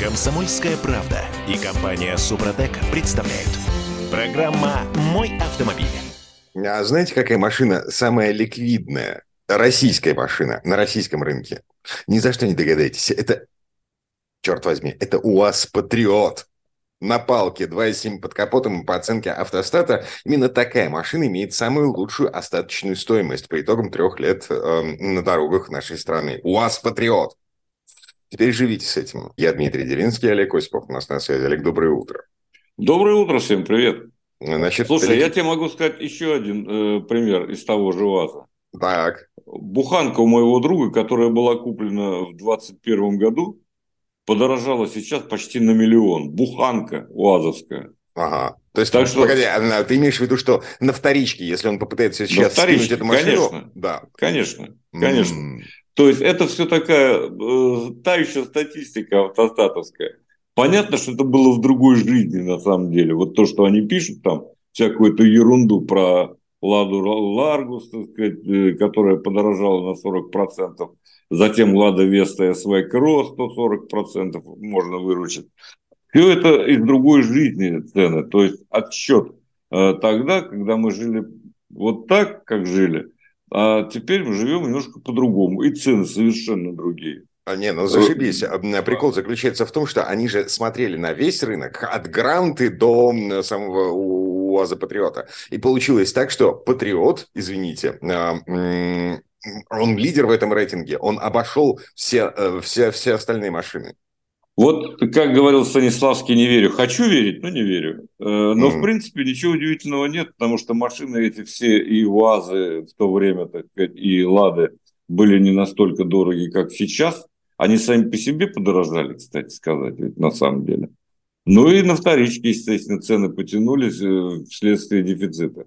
Комсомольская правда и компания Супротек представляют. Программа «Мой автомобиль». А знаете, какая машина самая ликвидная? Российская машина на российском рынке. Ни за что не догадаетесь. Это, черт возьми, это УАЗ Патриот. На палке 2,7 под капотом по оценке автостата именно такая машина имеет самую лучшую остаточную стоимость по итогам трех лет э, на дорогах нашей страны. УАЗ Патриот. Теперь живите с этим. Я Дмитрий Делинский, Олег Осипов. У нас на связи. Олег, доброе утро. Доброе утро всем, привет. Значит, Слушай, перед- я тебе могу сказать еще один э, пример из того же УАЗа. Так, Буханка у моего друга, которая была куплена в 2021 году, подорожала сейчас почти на миллион. Буханка УАЗовская. ага. То есть, Так что- погоди, а, ты имеешь в виду, что на вторичке, если он попытается сейчас вторичке, скинуть эту машину... конечно. Да. Конечно, конечно. М, То есть это все такая э, тающая статистика автостатовская. Понятно, что это было в другой жизни на самом деле. Вот то, что они пишут там, всякую эту ерунду про Ладу Ларгус, так сказать, э, которая подорожала на 40%. Затем Лада Веста СВ Кросс 140% можно выручить. Все это из другой жизни цены. То есть отсчет э, тогда, когда мы жили вот так, как жили, а теперь мы живем немножко по-другому. И цены совершенно другие. А, Не, ну зашибись. А, Прикол заключается в том, что они же смотрели на весь рынок, от Гранты до самого УАЗа Патриота. И получилось так, что Патриот, извините, а, он лидер в этом рейтинге, он обошел все, э, все, все остальные машины. Вот, как говорил Станиславский, не верю. Хочу верить, но не верю. Э, Но, Мгм. в принципе, ничего удивительного нет, потому что машины эти все, и УАЗы в то время, так сказать, и Лады были не настолько дороги, как сейчас. Они сами по себе подорожали, кстати сказать, ведь на самом деле. Ну и на вторичке, естественно, цены потянулись э, вследствие дефицита.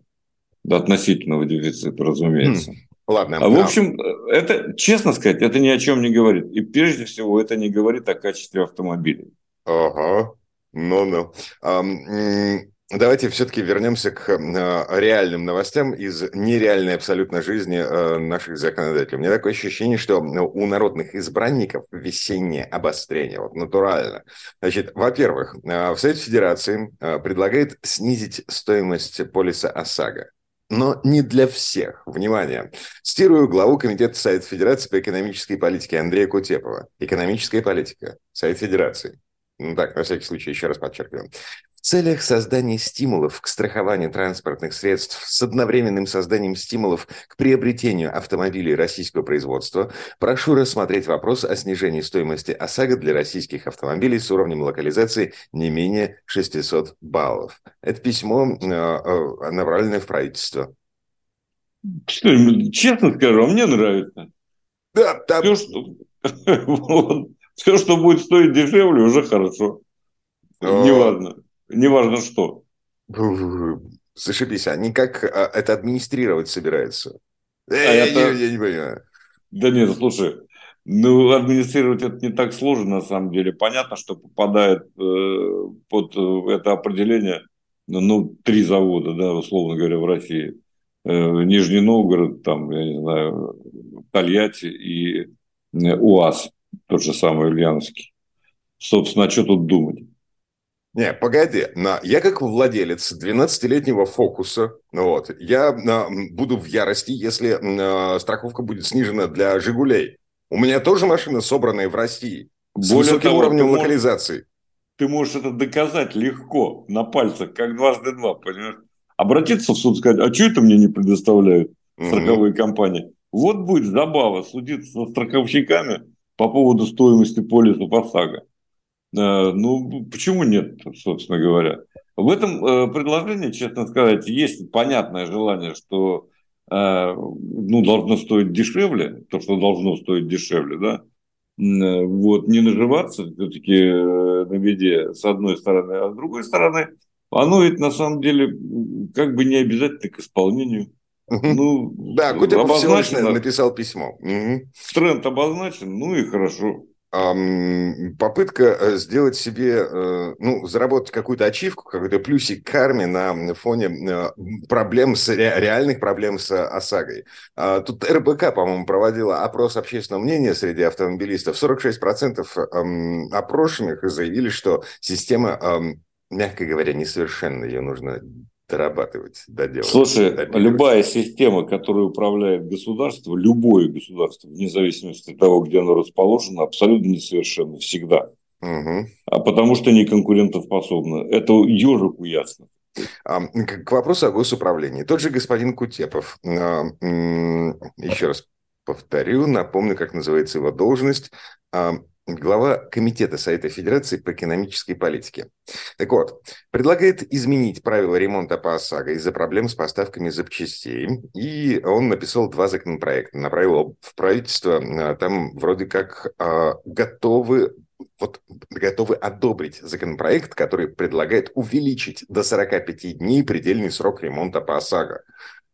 Относительного дефицита, разумеется. Ладно. А в а, общем, это, честно сказать, это ни о чем не говорит. И прежде всего, это не говорит о качестве автомобилей. Ага, ну-ну. Давайте все-таки вернемся к э, реальным новостям из нереальной абсолютно жизни э, наших законодателей. У меня такое ощущение, что ну, у народных избранников весеннее обострение, вот натурально. Значит, во-первых, э, в Совет Федерации э, предлагает снизить стоимость полиса ОСАГО. Но не для всех. Внимание. Цитирую главу Комитета Совета Федерации по экономической политике Андрея Кутепова. Экономическая политика. Совет Федерации. Ну так, на всякий случай еще раз подчеркиваю. В целях создания стимулов к страхованию транспортных средств с одновременным созданием стимулов к приобретению автомобилей российского производства, прошу рассмотреть вопрос о снижении стоимости ОСАГО для российских автомобилей с уровнем локализации не менее 600 баллов. Это письмо э, э, направленное в правительство. Что, честно скажу, мне нравится. Да, да, Все, что, вот, все, что будет стоить дешевле, уже хорошо. Неважно. Неважно что. Зашибись, они как э, это администрировать собираются? Э, А я, это- не- я не понимаю. Да нет, слушай, ну, администрировать это не так сложно на самом деле. Понятно, что попадает э, под э, это определение, ну, три завода, да, условно говоря, в России. Э, Нижний Новгород, там, я не знаю, Тольятти и э, УАЗ, тот же самый Ульяновский. Собственно, а что тут думать? Не, погоди, я как владелец 12-летнего фокуса, вот, я буду в ярости, если а, страховка будет снижена для «Жигулей». У меня тоже машина, собранная в России, с Более высоким того, уровнем ты можешь- локализации. ты можешь это доказать легко, на пальцах, как дважды два, понимаешь? Обратиться в суд, сказать, а что это мне не предоставляют страховые компании? Вот будет забава судиться со страховщиками по поводу стоимости полиса ОСАГО. Э, Ну, почему нет, собственно говоря? В этом э, предложении, честно сказать, есть понятное желание, что э, ну, должно стоить дешевле, то, что должно стоить дешевле, да, вот, не наживаться все-таки на беде, с одной стороны, а с другой стороны, оно ведь на самом деле как бы не обязательно к исполнению. Ну, Да, Кутепов обозначено, написал письмо. Тренд обозначен, ну и хорошо. Попытка э, сделать себе, э, ну, заработать какую-то ачивку, какой-то плюсик карме на фоне э, проблем, с, реальных проблем с ОСАГОй. А, тут РБК, по-моему, проводила опрос общественного мнения среди автомобилистов. 46% опрошенных заявили, что система, мягко говоря, несовершенна, ее нужно дорабатывать, доделывать. Слушай, любая система, которая управляет государство, любое государство, вне зависимости от того, где оно расположено, абсолютно несовершенно всегда. Угу. А потому что не конкурентоспособна. Это ежику ясно. А, к вопросу о госуправлении. Тот же господин Кутепов, а, еще раз повторю, напомню, как называется его должность, а, глава Комитета Совета Федерации по экономической политике. Так вот, предлагает изменить правила ремонта по ОСАГО из-за проблем с поставками запчастей. И он написал два законопроекта, направил в правительство. А, там вроде как э, готовы вот готовы одобрить законопроект, который предлагает увеличить до 45 дней предельный срок ремонта по ОСАГО.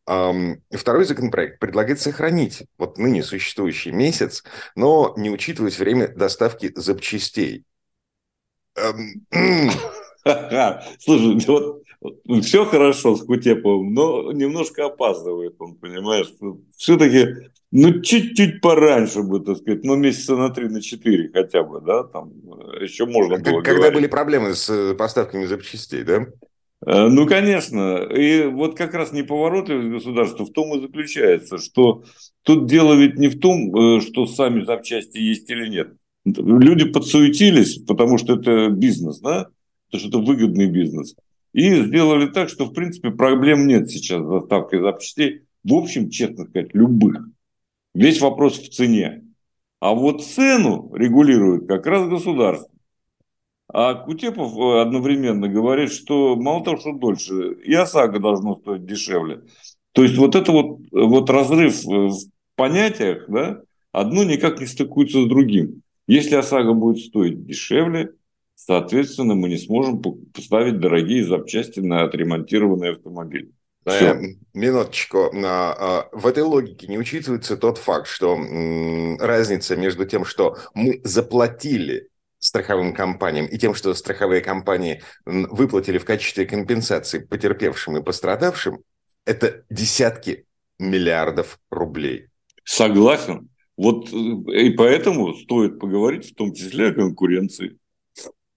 Второй законопроект предлагает сохранить вот ныне существующий месяц, но не учитывать время доставки запчастей. Слушай, вот ну, все хорошо с Кутеповым, но немножко опаздывает он, понимаешь? Все-таки, ну, чуть-чуть пораньше бы, так сказать, ну, месяца на три, на четыре хотя бы, да, там э, еще можно было Когда говорить. были проблемы с э, поставками запчастей, да? Э, ну, конечно. И вот как раз неповоротливость государства в том и заключается, что тут дело ведь не в том, э, что сами запчасти есть или нет. Люди подсуетились, потому что это бизнес, да? Потому что это выгодный бизнес. И сделали так, что, в принципе, проблем нет сейчас с доставкой запчастей. В общем, честно сказать, любых. Весь вопрос в цене. А вот цену регулирует как раз государство. А Кутепов э, одновременно говорит, что мало того, что дольше, и ОСАГО должно стоить дешевле. То есть вот это вот, вот разрыв в понятиях, да, одно никак не стыкуется с другим. Если ОСАГО будет стоить дешевле, соответственно, мы не сможем поставить дорогие запчасти на отремонтированный автомобиль. Все. Минуточку. А, в этой логике не учитывается тот факт, что разница между тем, что мы заплатили страховым компаниям и тем, что страховые компании выплатили в качестве компенсации потерпевшим и пострадавшим, это десятки миллиардов рублей. Согласен. Вот э, и поэтому стоит поговорить в том числе о конкуренции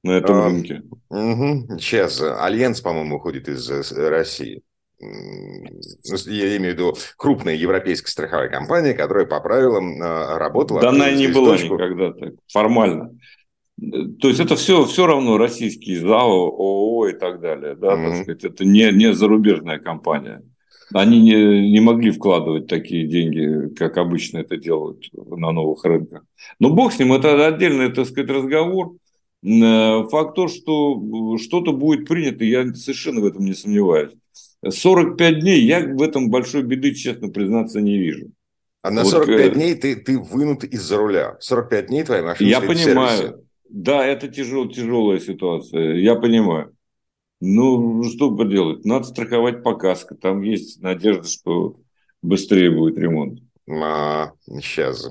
на этом а, рынке. Угу. Сейчас Альянс, по-моему, уходит из э, России. Я имею в виду крупная европейская страховая компания, которая по правилам а, работала. Да она и не была точку... никогда так, формально. То есть это все, все равно российские ЗАО, ООО и так далее. Да, mm-hmm. так сказать, это не, не зарубежная компания. Они не, не могли вкладывать такие деньги, как обычно это делают на новых рынках. Но бог с ним, это отдельный, так сказать, разговор. Э, факт то, что что-то будет принято, я совершенно в этом не сомневаюсь. 45 дней я в этом большой беды, честно признаться, не вижу. А на 45 вот, э, дней ты, ты вынут из-за руля. 45 дней твоя машина Я понимаю. Сервисе. Да, это тяжел, тяжелая ситуация, я понимаю. Ну, что поделать, надо страховать по каско, там есть надежда, что быстрее будет ремонт. А, сейчас.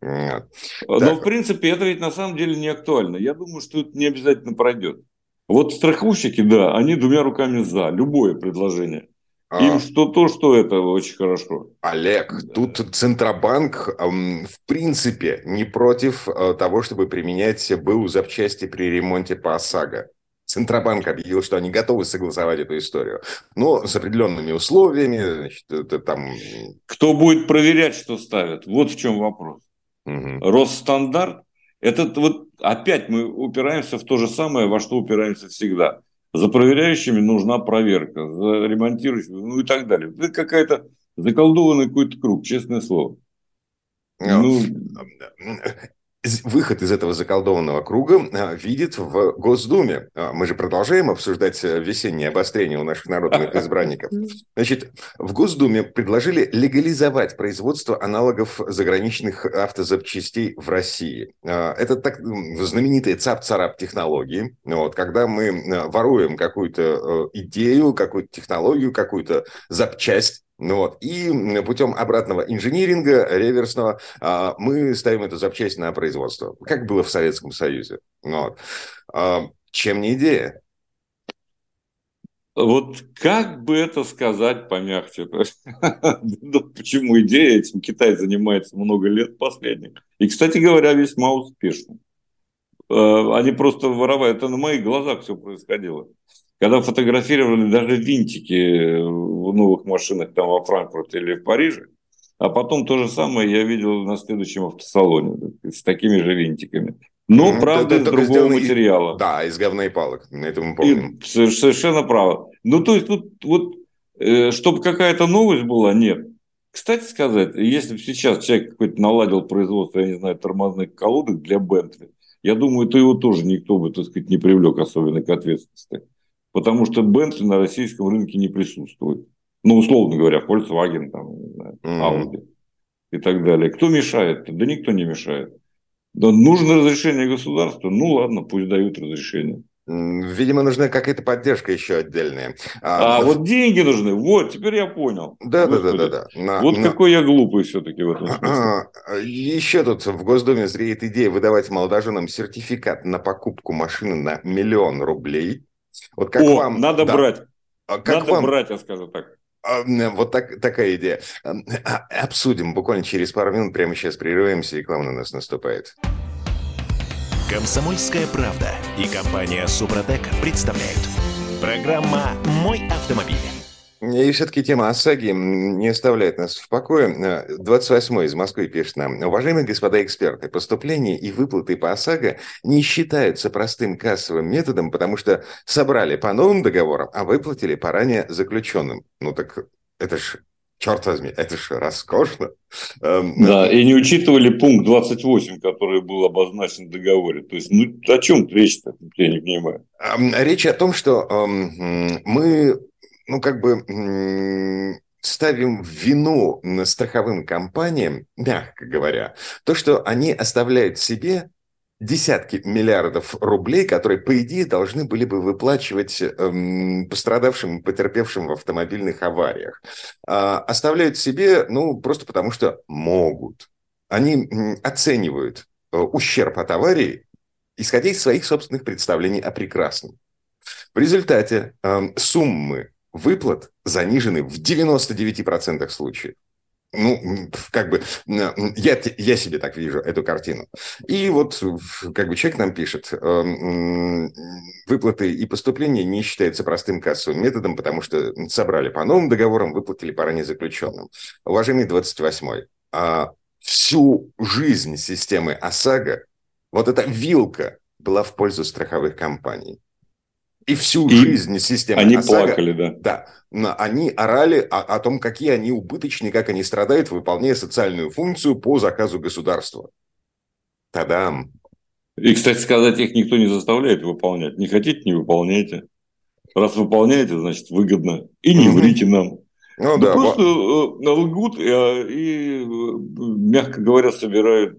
Нет. Но, так. в принципе, это ведь на самом деле не актуально. Я думаю, что это не обязательно пройдет. Вот страховщики, да, они двумя руками за любое предложение. А. Им что то, что это очень хорошо. Олег, да. тут Центробанк в принципе не против э, того, чтобы применять БУ запчасти при ремонте по ОСАГО. Центробанк объявил, что они готовы согласовать эту историю. Но с определенными условиями. Значит, это там... Кто будет проверять, что ставят? Вот в чем вопрос. Угу. Росстандарт. Это вот опять мы упираемся в то же самое, во что упираемся всегда. За проверяющими нужна проверка, за ремонтирующими, ну и так далее. Это какая-то заколдованный какой-то круг, честное слово. Ну, ну выход из этого заколдованного круга а, видит в Госдуме. А, мы же продолжаем обсуждать э, весеннее обострение у наших народных избранников. Значит, в Госдуме предложили легализовать производство аналогов заграничных автозапчастей в России. А, это так знаменитые цап-царап технологии. Вот, когда мы воруем какую-то э, идею, какую-то технологию, какую-то запчасть, Ну вот. И путем обратного инжиниринга, реверсного, а, мы ставим эту запчасть на производство. Как было в Советском Союзе. Ну вот. А, чем не идея? Вот как бы это сказать помягче? ну, почему идея этим Китай занимается много лет последних. И, кстати говоря, весьма успешно. Э, они просто воровали. Это на моих глазах все происходило. Когда фотографировали даже винтики в новых машинах там во Франкфурте или в Париже, а потом то же самое я видел на следующем автосалоне с такими же винтиками. Но, ну, правда, из другого материала. Из, да, из говна и палок. На этом мы помним. И, совершенно право. Ну, то есть, тут вот, э, чтобы какая-то новость была, нет. Кстати сказать, если бы сейчас человек какой-то наладил производство, я не знаю, тормозных колодок для Бентли, я думаю, то его тоже никто бы, так сказать, не привлек особенно к ответственности. Потому что Бентли на российском рынке не присутствует. Ну, условно говоря, Volkswagen, там, Audi mm-hmm. и так далее. Кто мешает? Да никто не мешает. Да, нужно разрешение государства, ну ладно, пусть дают разрешение. Видимо, нужна какая-то поддержка еще отдельная. А, а вот деньги нужны. Вот, теперь я понял. Да, да, да, да, да. На, вот на... какой я глупый все-таки в этом смысле. Еще тут в Госдуме зреет идея выдавать молодоженам сертификат на покупку машины на миллион рублей. Вот как О, вам... надо да. брать. А как надо вам... брать, я скажу так. А, вот так, такая идея. А, обсудим буквально через пару минут. Прямо сейчас прерываемся, реклама на нас наступает. Комсомольская правда и компания Супротек представляют. Программа «Мой автомобиль». И все-таки тема ОСАГИ не оставляет нас в покое. 28-й из Москвы пишет нам. Уважаемые господа эксперты, поступления и выплаты по ОСАГО не считаются простым кассовым методом, потому что собрали по новым договорам, а выплатили по ранее заключенным. Ну так это ж черт возьми, это же роскошно. Эм, да, и не учитывали пункт 28, который был обозначен в договоре. То есть, ну, о чем речь-то, я не понимаю. Эм, речь о том, что эм, мы ну, как бы ставим вину на страховым компаниям, мягко говоря, то, что они оставляют себе десятки миллиардов рублей, которые, по идее, должны были бы выплачивать эм, пострадавшим, потерпевшим в автомобильных авариях. Э, оставляют себе, ну, просто потому что могут. Они оценивают э, ущерб от аварии, исходя из своих собственных представлений о прекрасном. В результате э, суммы выплат занижены в 99% случаев. Ну, как бы, я, я себе так вижу эту картину. И вот, как бы, человек нам пишет, эм, выплаты и поступления не считаются простым кассовым методом, потому что собрали по новым договорам, выплатили по ранее заключенным. Уважаемый 28-й, а всю жизнь системы ОСАГО вот эта вилка была в пользу страховых компаний. И всю и жизнь системы Они ОСАГО, плакали, да. Да, они орали о, о том, какие они убыточные, как они страдают, выполняя социальную функцию по заказу государства. Тадам. И, кстати сказать, их никто не заставляет выполнять. Не хотите, не выполняйте. Раз выполняете, значит, выгодно. И не врите нам. Ну, да, просто да. лгут и, и, мягко говоря, собирают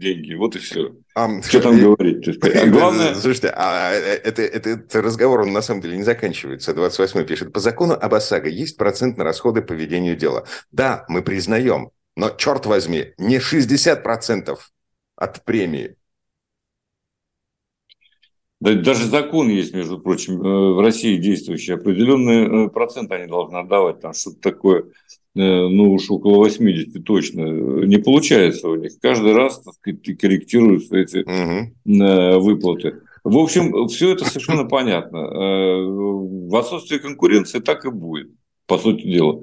деньги. Вот и все. А, Что там говорить? То есть, а главное... Слушайте, а э, это, это, это разговор, он на самом деле не заканчивается. 28 пишет, по закону об ОСАГО есть процент на расходы по ведению дела. Да, мы признаем, но, черт возьми, не 60% от премии. Да, даже закон есть, между прочим, э, в России действующий. Определенный э, процент они должны отдавать. Там что-то такое Э, ну уж около 80 точно, не получается у них. Каждый раз, так сказать, корректируются эти угу. выплаты. В общем, все это совершенно понятно. Э, в отсутствии конкуренции так и будет, по сути дела.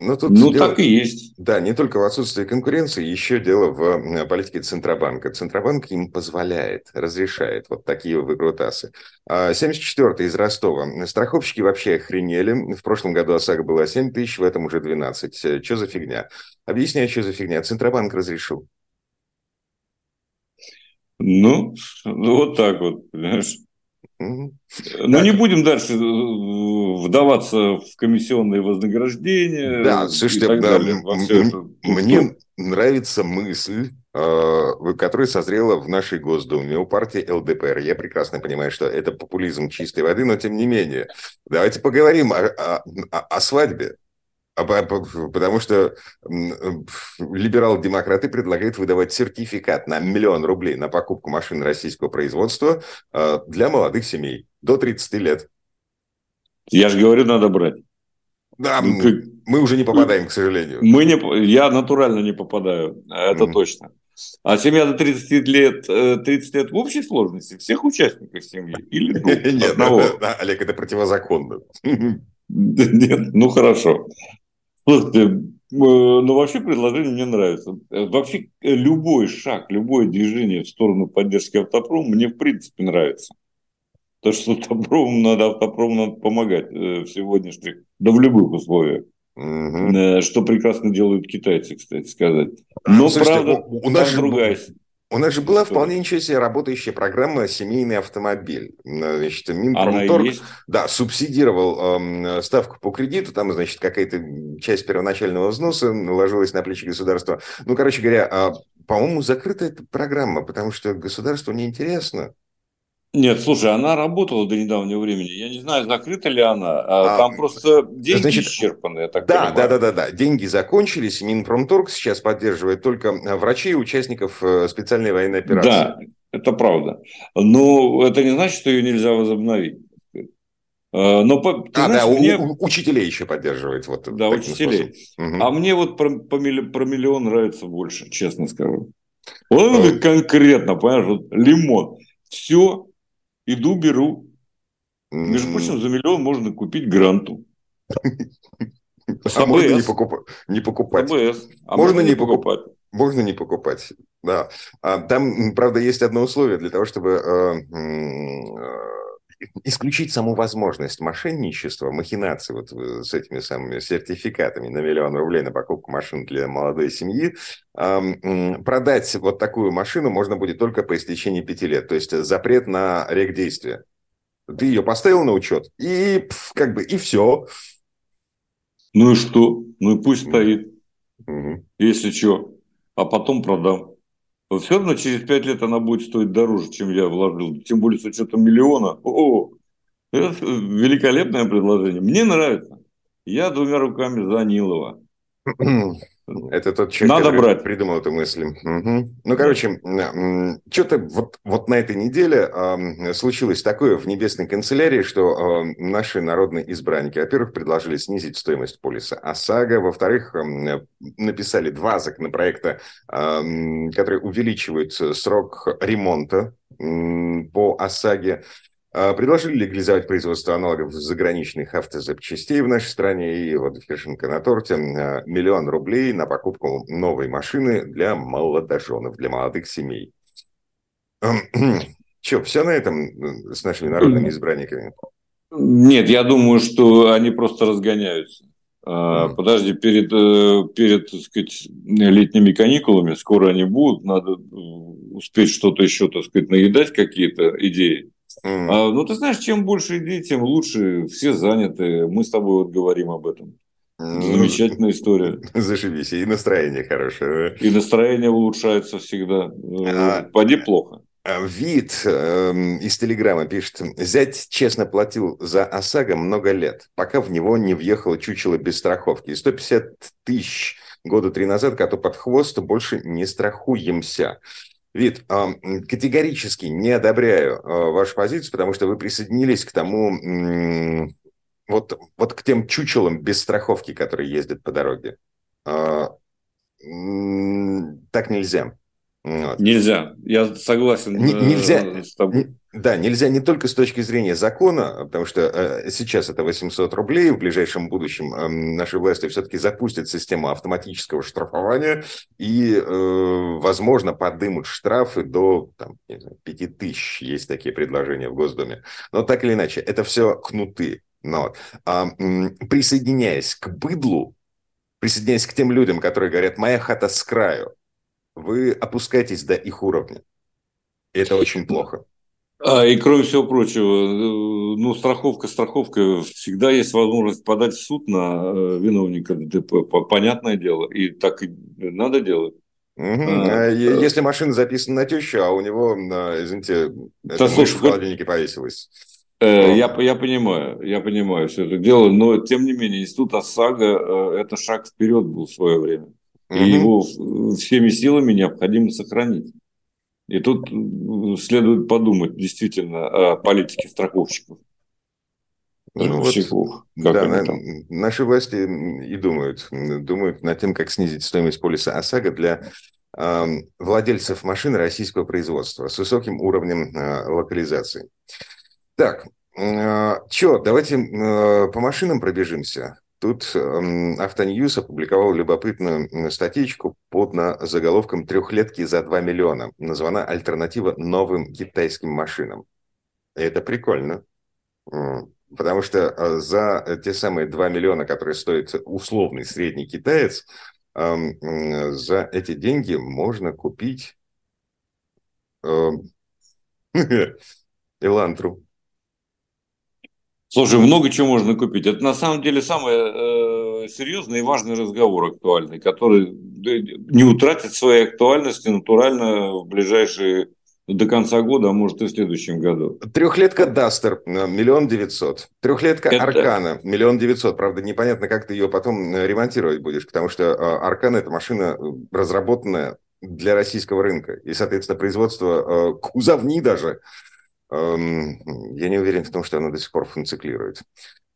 Ну, тут ну, дело, так и есть. Да, не только в отсутствии конкуренции, еще дело в э, политике Центробанка. Центробанк им позволяет, разрешает вот такие выкрутасы. 74-й а, из Ростова. Страховщики вообще охренели. В прошлом году ОСАГО было 7 тысяч, в этом уже 12. Э, что за фигня? Объясняю, что за фигня. Центробанк разрешил. Ну, вот так вот, понимаешь. Ну, не будем дальше э, вдаваться в комиссионные вознаграждения. Да, слушайте, да, мне нравится мысль, э, которая созрела в нашей Госдуме у партии ЛДПР. Я прекрасно понимаю, что это популизм чистой воды, но тем не менее. Давайте поговорим о, о, о свадьбе. А потому что либерал-демократы предлагают выдавать сертификат на миллион рублей на покупку машин российского производства э, для молодых семей до 30 лет. Я же говорю, надо брать. Да, ну, мы уже не попадаем, к сожалению. Мы не, я натурально не попадаю, это mm-hmm. точно. А семья до 30 лет, 30 э, лет в общей сложности всех участников семьи? Или Нет, одного? Олег, это противозаконно. Нет, ну хорошо. Слушайте, э, ну вообще предложение мне нравится. Э, вообще э, любой шаг, любое движение в сторону поддержки автопрома мне в принципе нравится. То, что автопрому надо, автопрому надо помогать в сегодняшних, да в любых условиях. Угу. Что прекрасно делают китайцы, кстати сказать. Но, слушайте, правда, у, у нас же другая... У нас же была вполне ничего себе работающая программа «Семейный автомобиль». Значит, Минпромторг да, субсидировал э, ставку по кредиту, там, значит, какая-то часть первоначального взноса наложилась на плечи государства. Ну, короче говоря, э, по-моему, закрыта эта программа, потому что государству неинтересно. Нет, слушай, она работала до недавнего времени. Я не знаю, закрыта ли она. А, а там просто деньги значит, исчерпаны. Я так да, понимаю. да, да, да, да. Деньги закончились. Минпромторг сейчас поддерживает только врачей и участников э, специальной военной операции. Да, это правда. Но это не значит, что ее нельзя возобновить. А, но, а, знаешь, да, мне... у, учителей еще поддерживает. Вот да, учителей. Угу. А мне вот про, про, миллион нравится больше, честно скажу. Вот а... конкретно, понимаешь, вот лимон. Все Иду, беру. Между прочим, за миллион можно купить гранту. А можно не, покупать. не покупать. А можно, не покупать. Можно не покупать, да. А, там, правда, есть одно условие для того, чтобы э, э, исключить саму возможность мошенничества, махинации вот э, с этими самыми сертификатами на миллион рублей на покупку машин для молодой семьи, продать вот такую машину можно будет только по истечении пяти лет. То есть запрет на рек действия. Ты ее поставил на учет, и как бы и все. Ну и что? Ну и пусть стоит. Угу. Если что. А потом продам. Все равно через пять лет она будет стоить дороже, чем я вложил. Тем более с учетом миллиона. О, это великолепное предложение. Мне нравится. Я двумя руками за Нилова. Это тот человек, Надо который брать. придумал эту мысль. Угу. Ну, короче, что-то вот, вот на этой неделе э, случилось такое в небесной канцелярии, что э, наши народные избранники, во-первых, предложили снизить стоимость полиса ОСАГО, во-вторых, э, написали два законопроекта, э, которые увеличивают срок ремонта э, по ОСАГе. А, предложили легализовать производство аналогов заграничных автозапчастей в нашей стране. И вот фишенка на торте. А, миллион рублей на покупку новой машины для молодоженов, для молодых семей. Че, все на этом э, с нашими народными избранниками? Нет, я думаю, что они просто разгоняются. Mm. Подожди, перед, э, перед так сказать, летними каникулами, скоро они будут, надо э, успеть что-то еще, так сказать, наедать, какие-то идеи. Mm. А, ну, ты знаешь, чем больше идей, тем лучше. Все заняты. Мы с тобой вот говорим об этом. Mm. Замечательная история. Зашибись. И настроение хорошее. И настроение улучшается всегда. А, Поди плохо. А, вид э, из Телеграма пишет, зять честно платил за ОСАГО много лет, пока в него не въехало чучело без страховки. И 150 тысяч года три назад коту под хвост больше не страхуемся. Вид, категорически не одобряю а, вашу позицию, потому что вы присоединились к тому, вот, вот к тем чучелам без страховки, которые ездят по дороге. А, так нельзя. Вот. Нельзя. Я согласен Н- нельзя, э, с тобой. Да, нельзя не только с точки зрения закона, потому что э, сейчас это 800 рублей, в ближайшем будущем э, наши власти все-таки запустят систему автоматического штрафования и, э, возможно, подымут штрафы до там, не знаю, 5 тысяч, есть такие предложения в Госдуме. Но так или иначе, это все кнуты. Но, а, присоединяясь к быдлу, присоединяясь к тем людям, которые говорят «моя хата с краю», вы опускаетесь до их уровня. И это очень плохо. А, и кроме всего прочего, э, ну, страховка, страховка, всегда есть возможность подать в суд на э, виновника ДТП, понятное дело, и так и надо делать. Угу. А, Если машина записана на тещу, а у него, извините, это слушай, в холодильнике повесилась. Э, я, я понимаю, я понимаю все это дело, но тем не менее институт ОСАГО э, это шаг вперед был в свое время. И его всеми силами необходимо сохранить. И тут следует подумать действительно о политике страховщиков. Ну, вот, да, на, наши власти и думают, думают над тем, как снизить стоимость полиса ОСАГО для э, владельцев машин российского производства с высоким уровнем э, локализации. Так, э, что, давайте э, по машинам пробежимся. Тут э, Автоньюз опубликовал любопытную статейку под заголовком «Трехлетки за 2 миллиона». Названа «Альтернатива новым китайским машинам». Это прикольно. Потому что э, за те самые 2 миллиона, которые стоит условный средний китаец, за эти деньги можно купить Элантру. Слушай, много чего можно купить. Это на самом деле самый э, серьезный и важный разговор актуальный, который не утратит своей актуальности натурально в ближайшие до конца года, а может и в следующем году. Трехлетка Дастер, э, миллион девятьсот. Трехлетка это... Аркана, миллион девятьсот. Правда, непонятно, как ты ее потом э, ремонтировать будешь, потому что э, Аркана – это машина, разработанная для российского рынка. И, соответственно, производство кузовни даже, я не уверен в том, что оно до сих пор функционирует.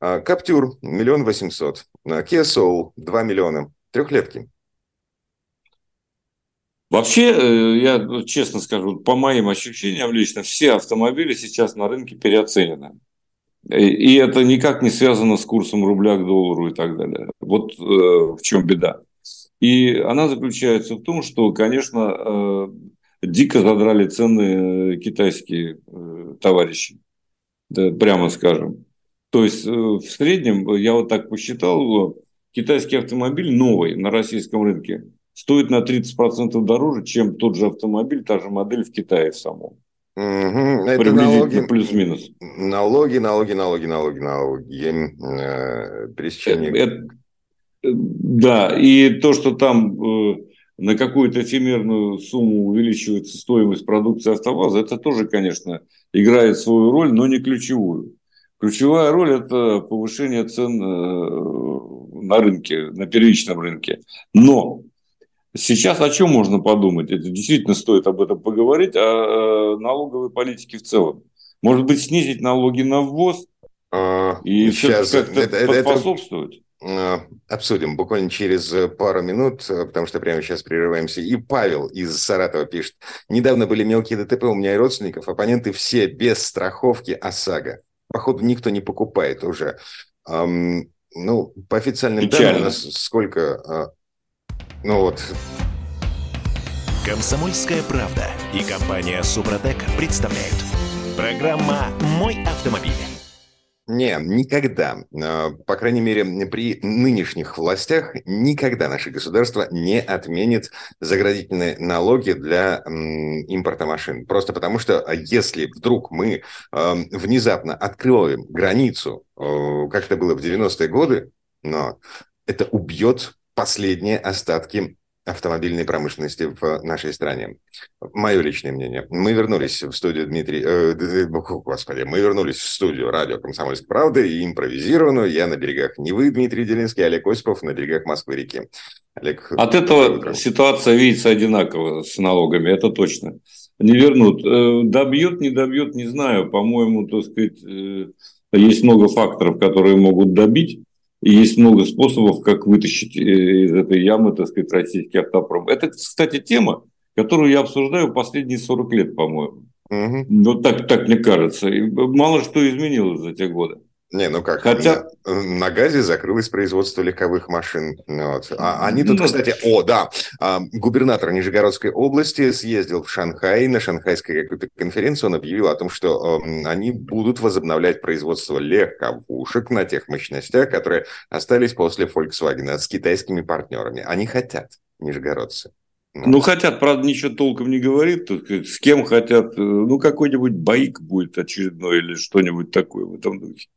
Каптюр – миллион восемьсот. Kia Soul – два миллиона. Трехлетки. Вообще, э, я честно скажу, по моим ощущениям лично, все автомобили сейчас на рынке переоценены. И это никак не связано с курсом рубля к доллару и так далее. Вот э, в чем беда. И она заключается в том, что, конечно, э, дико задрали цены китайские товарищи, да, прямо скажем. То есть в среднем, я вот так посчитал, китайский автомобиль новый на российском рынке стоит на 30% дороже, чем тот же автомобиль, та же модель в Китае в самом. Угу. Это налоги, плюс-минус. Налоги, налоги, налоги, налоги, налоги. Э, пересечение. Это, да, и то, что там э, на какую-то эфемерную сумму увеличивается стоимость продукции АвтоВАЗа, это тоже, конечно, играет свою роль, но не ключевую. Ключевая роль – это повышение цен э, на рынке, на первичном рынке. Но Сейчас о чем можно подумать? Это действительно стоит об этом поговорить, о налоговой политике в целом. Может быть, снизить налоги на ввоз а, и сейчас как-то это, поспособствовать? Это обсудим буквально через пару минут, потому что прямо сейчас прерываемся. И Павел из Саратова пишет. Недавно были мелкие ДТП у меня и родственников, оппоненты все без страховки ОСАГО. Походу, никто не покупает уже. Um, ну, по официальным Печально. данным, у нас сколько а, ну вот. Комсомольская правда и компания Супротек представляют. Программа «Мой автомобиль». Не, никогда, а, по крайней мере, при нынешних властях, никогда наше государство не отменит заградительные налоги для импорта машин. Просто потому что а, если вдруг мы а, внезапно откроем границу, как это было в 90-е годы, но это убьет последние остатки автомобильной промышленности в нашей стране. Мое личное мнение. Мы вернулись в студию Дмитрий... Э, господи, мы вернулись в студию радио «Комсомольской правды» и импровизированную. Я на берегах Невы, Дмитрий Делинский, Олег Осипов на берегах Москвы-реки. Олег... От этого ситуация видится одинаково с налогами, это точно. Не вернут. Э, добьют, не добьют, не знаю. По-моему, так сказать, э, есть много факторов, которые могут добить. И есть много способов, как вытащить э, из этой ямы, так сказать, российский автопром. Это, кстати, тема, которую я обсуждаю последние 40 лет, по-моему. Угу. Ну, так, так мне кажется. И мало что изменилось за те годы. Не, ну как, Хотя... на, на газе закрылось производство легковых машин. Вот. А, они тут, ну, кстати, о, да, а, губернатор Нижегородской области съездил в Шанхай, на шанхайской какую-то конференцию он объявил о том, что э, они будут возобновлять производство легковушек на тех мощностях, которые остались после Volkswagen с китайскими партнерами. Они хотят, нижегородцы. Ну, ну, хотят, правда, ничего толком не говорит. С кем хотят, э, ну, какой-нибудь боик будет очередной или что-нибудь такое в этом духе.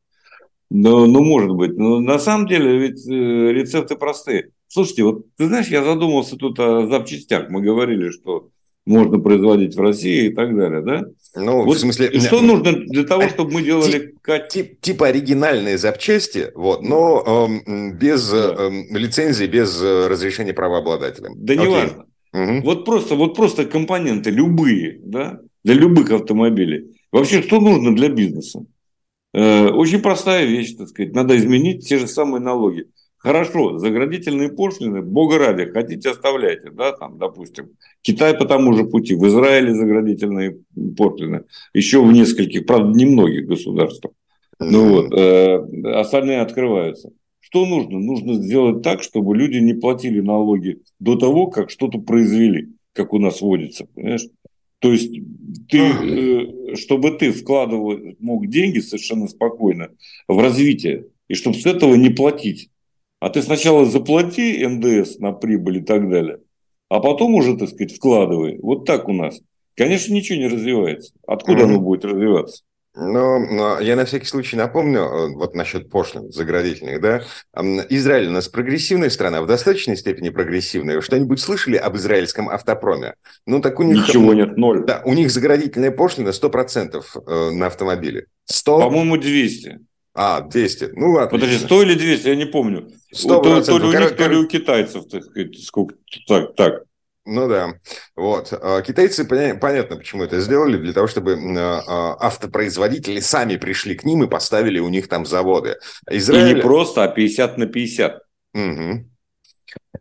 Ну, ну, может быть. Но на самом деле ведь э, рецепты простые. Слушайте, вот ты знаешь, я задумался тут о запчастях. Мы говорили, что можно производить в России и так далее, да? Ну, вот, в смысле... Что нужно для того, э, чтобы мы делали... Тип, тип, типа оригинальные запчасти, вот, но э, без да. э, лицензии, без э, разрешения правообладателя. Да не важно. Угу. Вот просто, вот просто компоненты любые, да, для любых автомобилей. Вообще, что нужно для бизнеса? Э, очень простая вещь, так сказать. Надо изменить те же самые налоги. Хорошо, заградительные пошлины, бога ради, хотите оставляйте, да, там, допустим. Китай по тому же пути, в Израиле заградительные пошлины, еще в нескольких, правда, немногих государствах. Ну вот, э, остальные открываются. Что нужно? Нужно сделать так, чтобы люди не платили налоги до того, как что-то произвели, как у нас водится, понимаешь? То есть ты, э, чтобы ты вкладывал мог деньги совершенно спокойно в развитие, и чтобы с этого не платить. А ты сначала заплати НДС на прибыль и так далее, а потом уже, так сказать, вкладывай. Вот так у нас. Конечно, ничего не развивается. Откуда mm-hmm. оно будет развиваться? Но, но я на всякий случай напомню, э, вот насчет пошлин заградительных, да, Израиль у нас прогрессивная страна, в достаточной степени прогрессивная. Что-нибудь слышали об израильском автопроме? Ну, так у них... Ничего нет, ноль. Да, у них заградительная пошлина 100% э, на автомобиле. 100... По-моему, 200. А, 200. Ну, ладно. Подожди, 100 или 200, я не помню. 100%. То, то ли у них, то ли у китайцев, так сказать, сколько, так, так. Ну да, вот. А китайцы, понятно, почему это сделали, для того, чтобы а, а, автопроизводители сами пришли к ним и поставили у них там заводы. Израиль... И не просто, а 50 на 50. Угу.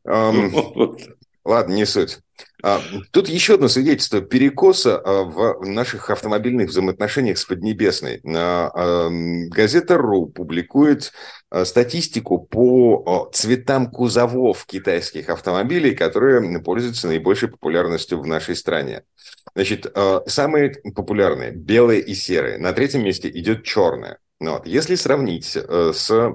Um, ладно, не суть. А, тут еще одно свидетельство перекоса а, в наших автомобильных взаимоотношениях с Поднебесной. А, газета «Ру» публикует статистику по цветам кузовов китайских автомобилей, которые пользуются наибольшей популярностью в нашей стране. Значит, самые популярные – белые и серые. На третьем месте идет черное. Вот. Если сравнить э, с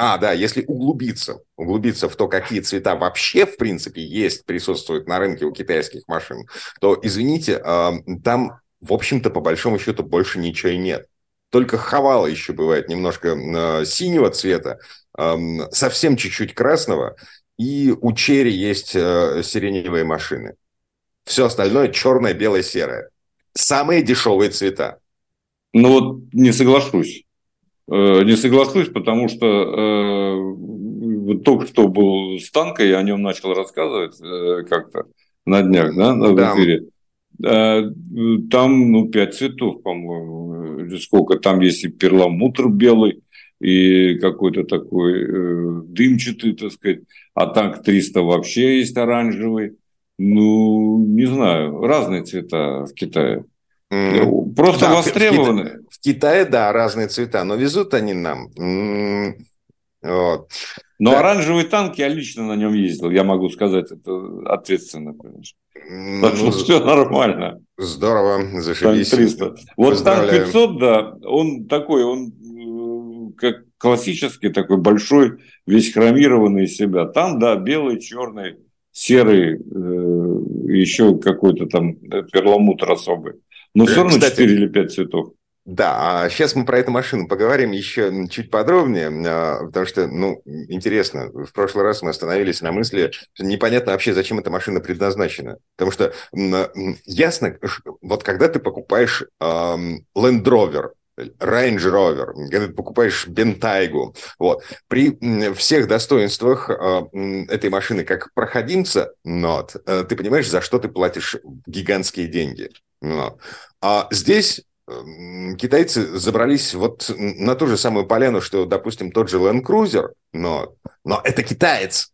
а, да, если углубиться, углубиться в то, какие цвета вообще, в принципе, есть, присутствуют на рынке у китайских машин, то, извините, там, в общем-то, по большому счету, больше ничего и нет. Только хавала еще бывает немножко э, синего цвета, совсем чуть-чуть красного, и у черри есть э, сиреневые машины. Все остальное черное, белое, серое. Самые дешевые цвета. Ну вот не соглашусь. Э, не соглашусь, потому что э, только что был с танкой, я о нем начал рассказывать э, как-то на днях, да, в эфире. Э, там, ну, пять цветов, по-моему, или сколько. Там есть и перламутр белый, и какой-то такой э, дымчатый, так сказать. А танк 300 вообще есть оранжевый. Ну, не знаю, разные цвета в Китае. Mm. Просто да, востребованы. В, Китае, да, разные цвета, но везут они нам. Вот. Но да. оранжевый танк, я лично на нем ездил, я могу сказать это ответственно, конечно. Так что все нормально. Здорово, зашибись. Танк 300. Вот танк 500, да, он такой, он э, как классический такой большой, весь хромированный из себя. Там, да, белый, черный, серый, э, еще какой-то там перламутр особый. Но все равно Кстати, 4 или 5 цветов. Да, а сейчас мы про эту машину поговорим еще чуть подробнее, а, потому что, ну, интересно, в прошлый раз мы остановились на мысли, что непонятно вообще, зачем эта машина предназначена. Потому что ясно, вот когда ты покупаешь Land Rover, Range Rover, когда ты покупаешь Бентайгу, вот, при всех достоинствах э, этой машины как проходимца, но э, ты понимаешь, за что ты платишь гигантские деньги. Но. А здесь китайцы забрались вот на ту же самую поляну, что, допустим, тот же Land Cruiser, но, но это китаец.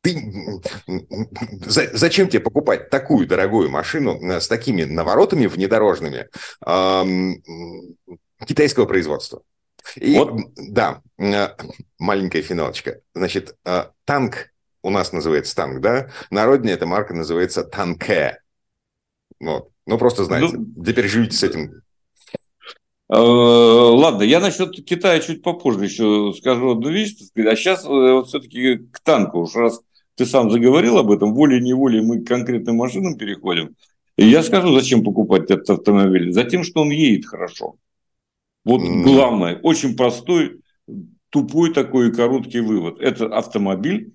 Ты, зачем тебе покупать такую дорогую машину э, с такими наворотами внедорожными эм, китайского производства? И, вот. Да, э, маленькая финалочка. Значит, э, танк у нас называется танк, да? Народнее эта марка называется танке. Вот. Ну, просто знаете. Ну, теперь живите с этим. Э, ладно, я насчет Китая чуть попозже еще скажу одну вещь. А сейчас э, вот все-таки к танку. Уж раз ты сам заговорил об этом, волей-неволей мы к конкретным машинам переходим. И я скажу, зачем покупать этот автомобиль. Затем, что он едет хорошо. Вот mm. главное, очень простой, тупой такой короткий вывод. Это автомобиль,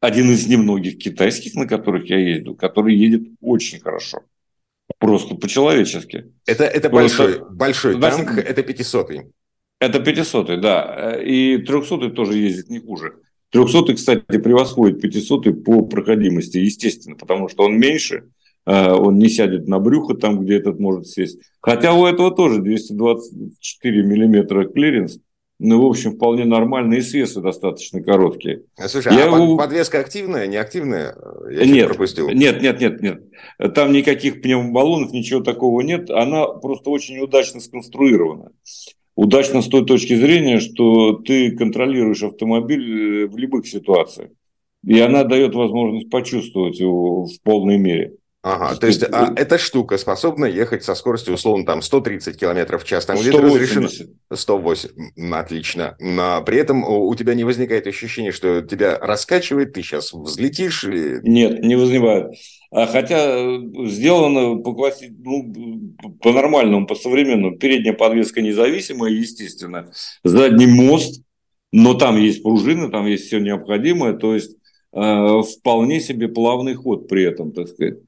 один из немногих китайских, на которых я ездил, который едет очень хорошо. Просто по-человечески. Это, это Просто, большой, большой танк, это 500-й. Это 500 да. И 300 тоже ездит не хуже. 300 кстати, превосходит 500 по проходимости, естественно, потому что он меньше, э, он не сядет на брюхо там, где этот может сесть. Хотя у этого тоже 224 миллиметра клиренс, ну, в общем, вполне нормальные свесы достаточно короткие. А, слушай, я а его... подвеска активная, не активная? Я нет, пропустил. Нет, нет, нет, нет. Там никаких пневмобаллонов, ничего такого нет. Она просто очень удачно сконструирована. Удачно с той точки зрения, что ты контролируешь автомобиль э, в любых ситуациях. И она дает возможность почувствовать его в полной мере. Ага, то есть а, эта штука способна ехать со скоростью, условно, там 130 км в час, там где-то разрешено 108, отлично. Но при этом у тебя не возникает ощущения, что тебя раскачивает, ты сейчас взлетишь? Или... Нет, не возникает. А хотя э, сделано по, класси... ну, по нормальному, по современному. Передняя подвеска независимая, естественно. Задний мост, но там есть пружины, там есть все необходимое. То есть э, вполне себе плавный ход при этом, так сказать.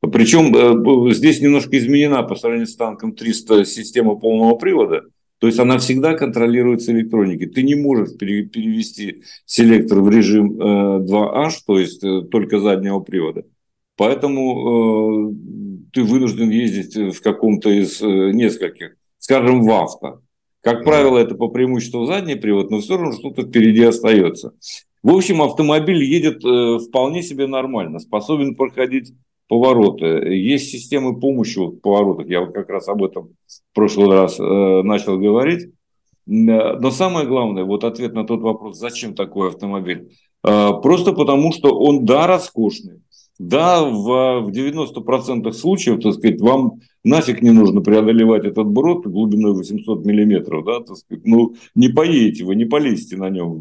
Причем э, здесь немножко изменена по сравнению с танком 300 система полного привода. То есть она всегда контролируется электроникой. Ты не можешь перевести селектор в режим 2H, э, то есть э, только заднего привода. Поэтому ты вынужден ездить в каком-то из нескольких, скажем, в авто. Как правило, это по преимуществу задний привод, но все равно что-то впереди остается. В общем, автомобиль едет вполне себе нормально, способен проходить повороты. Есть системы помощи в поворотах. Я вот как раз об этом в прошлый раз э, начал говорить. Но самое главное, вот ответ на тот вопрос, зачем такой автомобиль? Э, просто потому, что он, да, роскошный. Да, в, в 90% случаев, так сказать, вам нафиг не нужно преодолевать этот брод глубиной 800 миллиметров, да, так сказать, ну, не поедете вы, не полезете на нем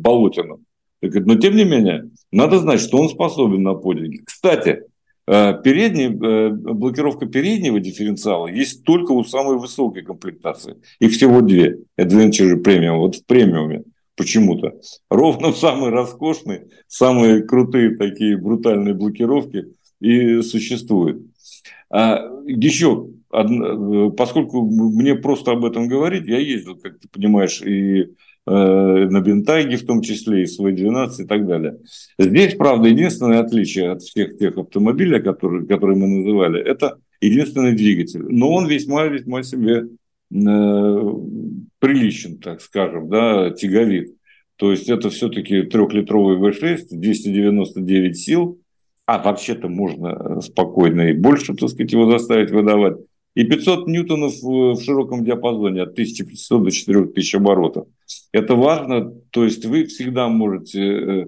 болотину. Но, тем не менее, надо знать, что он способен на подвиги. Кстати, Э, передний, э, блокировка переднего дифференциала есть только у самой высокой комплектации. Их всего две. Adventure премиум. Вот в премиуме почему-то. Ровно самые роскошные, самые крутые такие брутальные блокировки и существуют. А еще, поскольку мне просто об этом говорить, я ездил, как ты понимаешь, и Э, на Бентайге в том числе, и свой 12 и так далее. Здесь, правда, единственное отличие от всех тех автомобилей, которые, которые мы называли, это единственный двигатель. Но он весьма-весьма себе э, приличен, так скажем, да, тяговит. То есть это все-таки трехлитровый V6, 299 сил, а вообще-то можно спокойно и больше, так сказать, его заставить выдавать. И 500 ньютонов в широком диапазоне от 1500 до 4000 оборотов. Это важно, то есть вы всегда можете, э,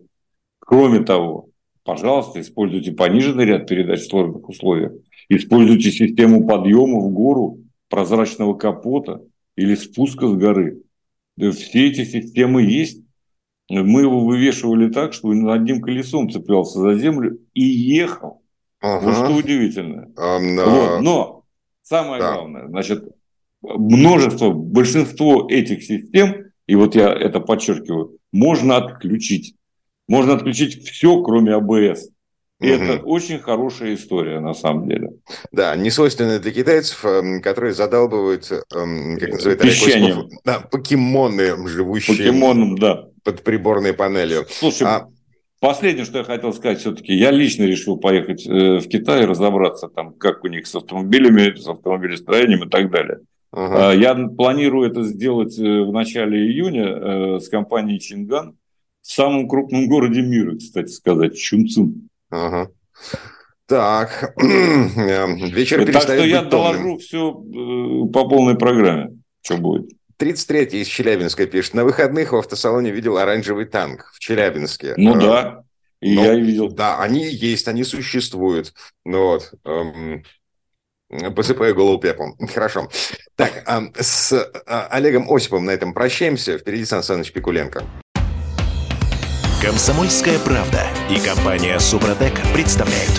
кроме того, пожалуйста, используйте пониженный ряд передач в сложных условиях, используйте систему подъема в гору, прозрачного капота или спуска с горы. Все эти системы есть. Мы его вывешивали так, что он одним колесом цеплялся за землю и ехал. Ага. Вот что удивительно. А, но... Вот. но самое да. главное, значит, множество, большинство этих систем и вот я это подчеркиваю, можно отключить. Можно отключить все, кроме АБС. И угу. это очень хорошая история, на самом деле. Да, не свойственно для китайцев, эм, которые задалбывают, эм, как называют, Песчанием. Да, покемоны, живущие Покемоном, да. под приборной панелью. Слушай, а... последнее, что я хотел сказать, все-таки я лично решил поехать э, в Китай и разобраться там, как у них с автомобилями, с автомобилестроением и так далее. Ага. Я планирую это сделать э, в начале июня э, с компанией Чинган в самом крупном городе мира, кстати сказать, Чунцин. Ага. Так, вечер Так что я доложу все по полной программе, что будет. 33-й из Челябинска пишет. На выходных в автосалоне видел оранжевый танк в Челябинске. Ну да, и Но, я видел. Да, они есть, они существуют. Ну, вот. Эм, Посыпаю голову пеплом. Хорошо. Так, с а, Олегом Осиповым на этом прощаемся. Впереди Сан Саныч Пикуленко. Комсомольская правда и компания Супротек представляют.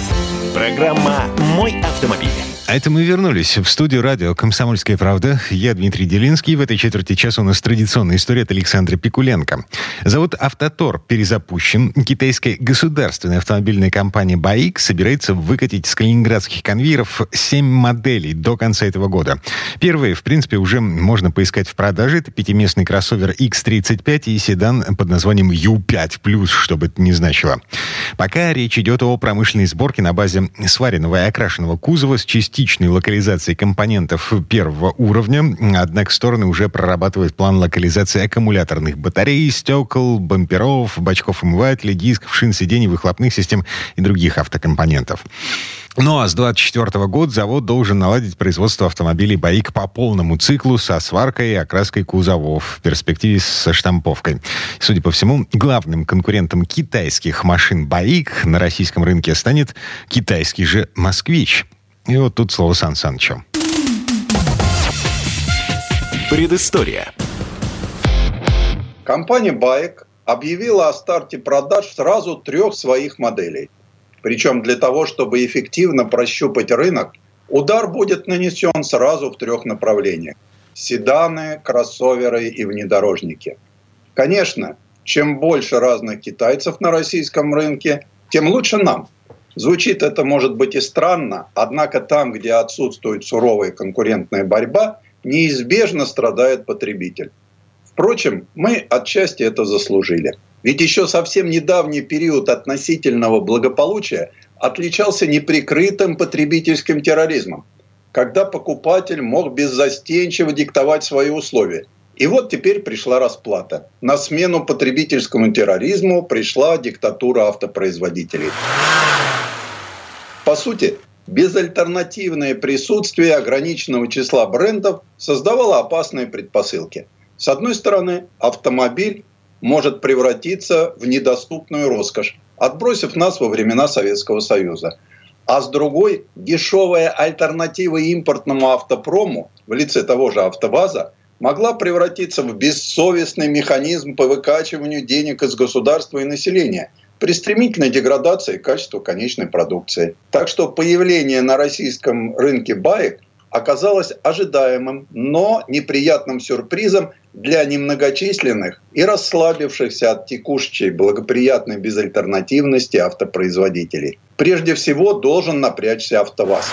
Программа «Мой автомобиль». А это мы вернулись в студию радио «Комсомольская правда». Я Дмитрий Делинский. В этой четверти часа у нас традиционная история от Александра Пикуленко. Завод «Автотор» перезапущен. Китайская государственная автомобильная компания «Баик» собирается выкатить с калининградских конвейеров 7 моделей до конца этого года. Первые, в принципе, уже можно поискать в продаже. Это пятиместный кроссовер X35 и седан под названием U5+, чтобы это не значило. Пока речь идет о промышленной сборке на базе сваренного и окрашенного кузова с частью частичной локализации компонентов первого уровня, однако стороны уже прорабатывают план локализации аккумуляторных батарей, стекол, бамперов, бачков омывателей, дисков, шин сидений, выхлопных систем и других автокомпонентов. Ну а с 2024 года завод должен наладить производство автомобилей БАИК по полному циклу со сваркой и окраской кузовов, в перспективе со штамповкой. Судя по всему, главным конкурентом китайских машин БАИК на российском рынке станет китайский же «Москвич». И вот тут слово Сан Санычу. Предыстория. Компания «Байк» объявила о старте продаж сразу трех своих моделей. Причем для того, чтобы эффективно прощупать рынок, удар будет нанесен сразу в трех направлениях. Седаны, кроссоверы и внедорожники. Конечно, чем больше разных китайцев на российском рынке, тем лучше нам – Звучит это, может быть, и странно, однако там, где отсутствует суровая конкурентная борьба, неизбежно страдает потребитель. Впрочем, мы отчасти это заслужили. Ведь еще совсем недавний период относительного благополучия отличался неприкрытым потребительским терроризмом, когда покупатель мог беззастенчиво диктовать свои условия. И вот теперь пришла расплата. На смену потребительскому терроризму пришла диктатура автопроизводителей. По сути, безальтернативное присутствие ограниченного числа брендов создавало опасные предпосылки. С одной стороны, автомобиль может превратиться в недоступную роскошь, отбросив нас во времена Советского Союза. А с другой, дешевая альтернатива импортному автопрому в лице того же АвтоВАЗа могла превратиться в бессовестный механизм по выкачиванию денег из государства и населения – при стремительной деградации качества конечной продукции. Так что появление на российском рынке баек оказалось ожидаемым, но неприятным сюрпризом для немногочисленных и расслабившихся от текущей благоприятной безальтернативности автопроизводителей. Прежде всего должен напрячься АвтоВАЗ.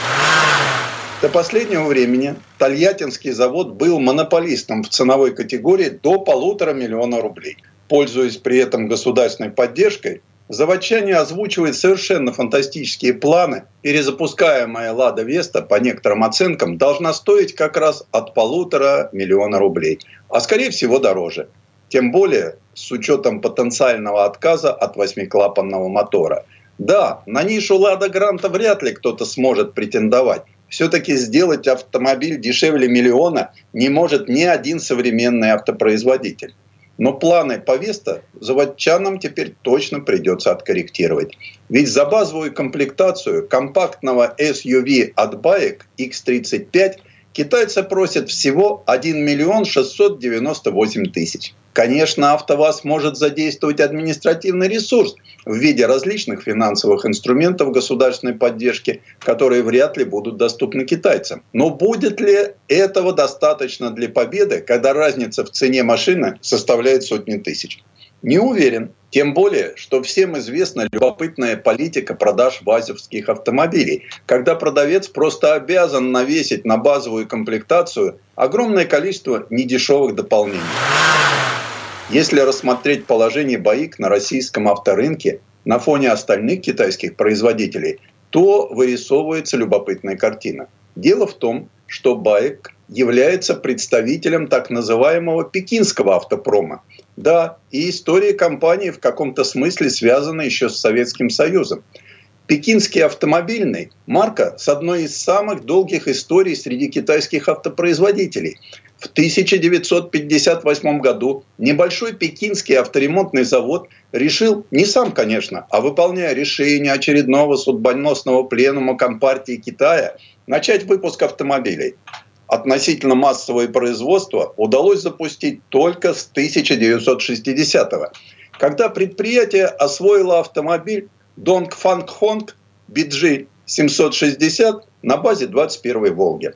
До последнего времени Тольяттинский завод был монополистом в ценовой категории до полутора миллиона рублей. Пользуясь при этом государственной поддержкой, Заводчане озвучивает совершенно фантастические планы. Перезапускаемая «Лада Веста» по некоторым оценкам должна стоить как раз от полутора миллиона рублей. А скорее всего дороже. Тем более с учетом потенциального отказа от восьмиклапанного мотора. Да, на нишу «Лада Гранта» вряд ли кто-то сможет претендовать. Все-таки сделать автомобиль дешевле миллиона не может ни один современный автопроизводитель. Но планы по Веста заводчанам теперь точно придется откорректировать. Ведь за базовую комплектацию компактного SUV от Баек X35 китайцы просят всего 1 миллион 698 тысяч. Конечно, АвтоВАЗ может задействовать административный ресурс в виде различных финансовых инструментов государственной поддержки, которые вряд ли будут доступны китайцам. Но будет ли этого достаточно для победы, когда разница в цене машины составляет сотни тысяч? Не уверен. Тем более, что всем известна любопытная политика продаж вазовских автомобилей, когда продавец просто обязан навесить на базовую комплектацию огромное количество недешевых дополнений. Если рассмотреть положение БАИК на российском авторынке на фоне остальных китайских производителей, то вырисовывается любопытная картина. Дело в том, что БАИК является представителем так называемого пекинского автопрома. Да, и история компании в каком-то смысле связана еще с Советским Союзом. Пекинский автомобильный – марка с одной из самых долгих историй среди китайских автопроизводителей. В 1958 году небольшой пекинский авторемонтный завод решил, не сам, конечно, а выполняя решение очередного судьбоносного пленума Компартии Китая, начать выпуск автомобилей. Относительно массовое производство удалось запустить только с 1960-го, когда предприятие освоило автомобиль Донг Фанг Хонг BG 760 на базе 21-й «Волги».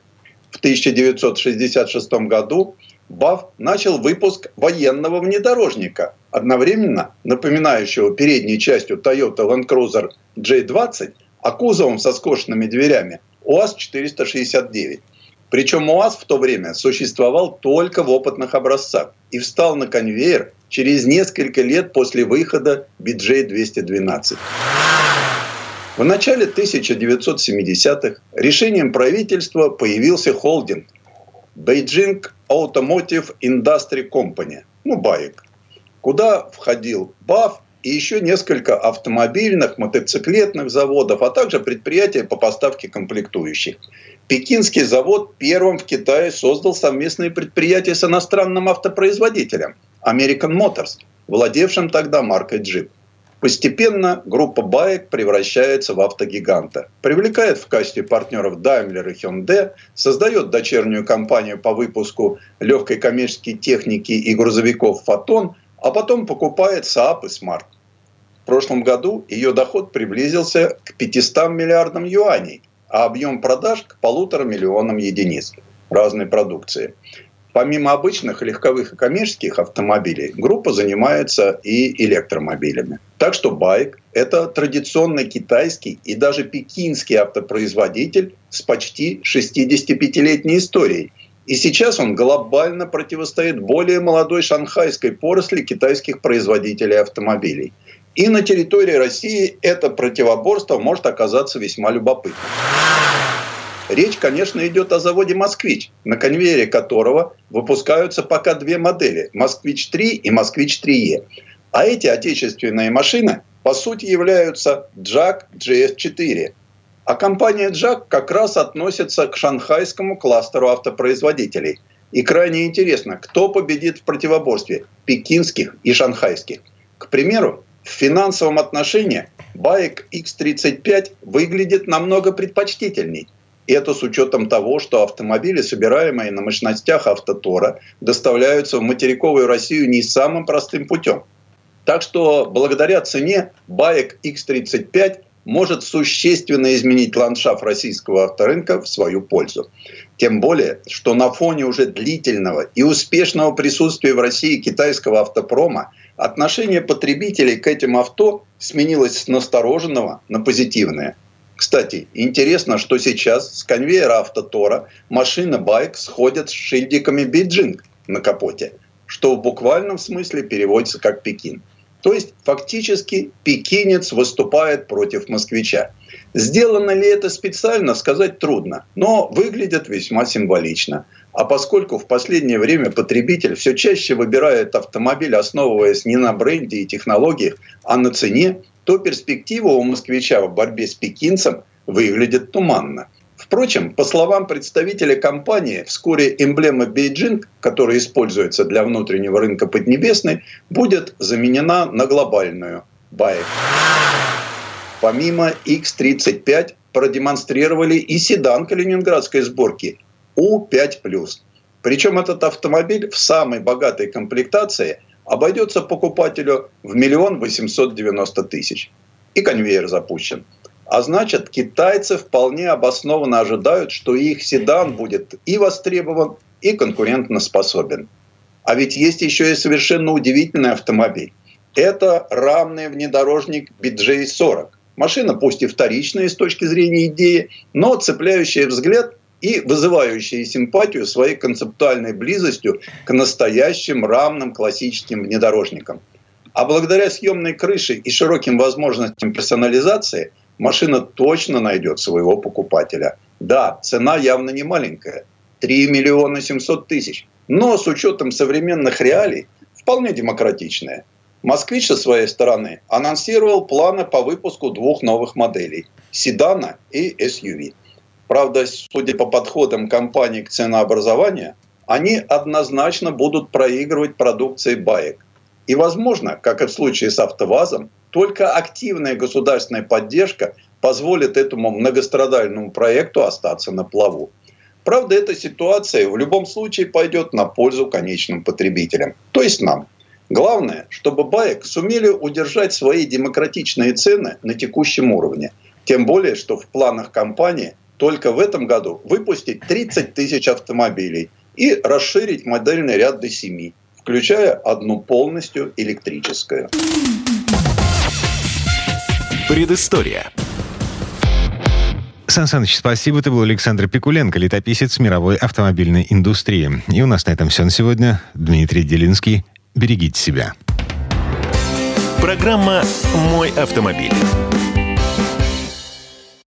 В 1966 году БАВ начал выпуск военного внедорожника, одновременно напоминающего передней частью Toyota Land Cruiser J20, а кузовом со скошенными дверями УАЗ-469. Причем УАЗ в то время существовал только в опытных образцах и встал на конвейер через несколько лет после выхода BJ-212. В начале 1970-х решением правительства появился холдинг Beijing Automotive Industry Company, ну БАИК, куда входил БАФ и еще несколько автомобильных, мотоциклетных заводов, а также предприятия по поставке комплектующих. Пекинский завод первым в Китае создал совместные предприятия с иностранным автопроизводителем American Motors, владевшим тогда маркой Jeep. Постепенно группа БАЕК превращается в автогиганта. Привлекает в качестве партнеров Daimler и Hyundai, создает дочернюю компанию по выпуску легкой коммерческой техники и грузовиков «Фотон», а потом покупает Saab и Smart. В прошлом году ее доход приблизился к 500 миллиардам юаней, а объем продаж к полутора миллионам единиц разной продукции. Помимо обычных легковых и коммерческих автомобилей, группа занимается и электромобилями. Так что байк – это традиционный китайский и даже пекинский автопроизводитель с почти 65-летней историей. И сейчас он глобально противостоит более молодой шанхайской поросли китайских производителей автомобилей. И на территории России это противоборство может оказаться весьма любопытным. Речь, конечно, идет о заводе «Москвич», на конвейере которого выпускаются пока две модели – «Москвич-3» и «Москвич-3Е». А эти отечественные машины, по сути, являются «Джак GS4». А компания «Джак» как раз относится к шанхайскому кластеру автопроизводителей. И крайне интересно, кто победит в противоборстве – пекинских и шанхайских. К примеру, в финансовом отношении Байк X35 выглядит намного предпочтительней – это с учетом того, что автомобили, собираемые на мощностях автотора, доставляются в материковую Россию не самым простым путем. Так что благодаря цене Баек X35 может существенно изменить ландшафт российского авторынка в свою пользу. Тем более, что на фоне уже длительного и успешного присутствия в России китайского автопрома отношение потребителей к этим авто сменилось с настороженного на позитивное – кстати, интересно, что сейчас с конвейера автотора машина байк сходят с шильдиками Бейджинг на капоте, что в буквальном смысле переводится как Пекин. То есть фактически пекинец выступает против москвича. Сделано ли это специально, сказать трудно, но выглядит весьма символично. А поскольку в последнее время потребитель все чаще выбирает автомобиль, основываясь не на бренде и технологиях, а на цене, то перспектива у москвича в борьбе с пекинцем выглядит туманно. Впрочем, по словам представителя компании, вскоре эмблема Бейджинг, которая используется для внутреннего рынка Поднебесной, будет заменена на глобальную – Баек. Помимо X35 продемонстрировали и седан калининградской сборки У5+. Причем этот автомобиль в самой богатой комплектации – обойдется покупателю в миллион восемьсот девяносто тысяч. И конвейер запущен. А значит, китайцы вполне обоснованно ожидают, что их седан будет и востребован, и конкурентно способен. А ведь есть еще и совершенно удивительный автомобиль. Это рамный внедорожник BJ40. Машина пусть и вторичная с точки зрения идеи, но цепляющая взгляд и вызывающие симпатию своей концептуальной близостью к настоящим рамным классическим внедорожникам. А благодаря съемной крыше и широким возможностям персонализации машина точно найдет своего покупателя. Да, цена явно не маленькая. 3 миллиона 700 тысяч. Но с учетом современных реалий вполне демократичная. Москвич со своей стороны анонсировал планы по выпуску двух новых моделей – седана и SUV. Правда, судя по подходам компании к ценообразованию, они однозначно будут проигрывать продукции баек. И, возможно, как и в случае с АвтоВАЗом, только активная государственная поддержка позволит этому многострадальному проекту остаться на плаву. Правда, эта ситуация в любом случае пойдет на пользу конечным потребителям, то есть нам. Главное, чтобы БАЕК сумели удержать свои демократичные цены на текущем уровне – Тем более, что в планах компании только в этом году выпустить 30 тысяч автомобилей и расширить модельный ряд до 7, включая одну полностью электрическую. Предыстория. Сан Саныч, спасибо. Это был Александр Пикуленко, летописец мировой автомобильной индустрии. И у нас на этом все на сегодня. Дмитрий Делинский. Берегите себя. Программа «Мой автомобиль».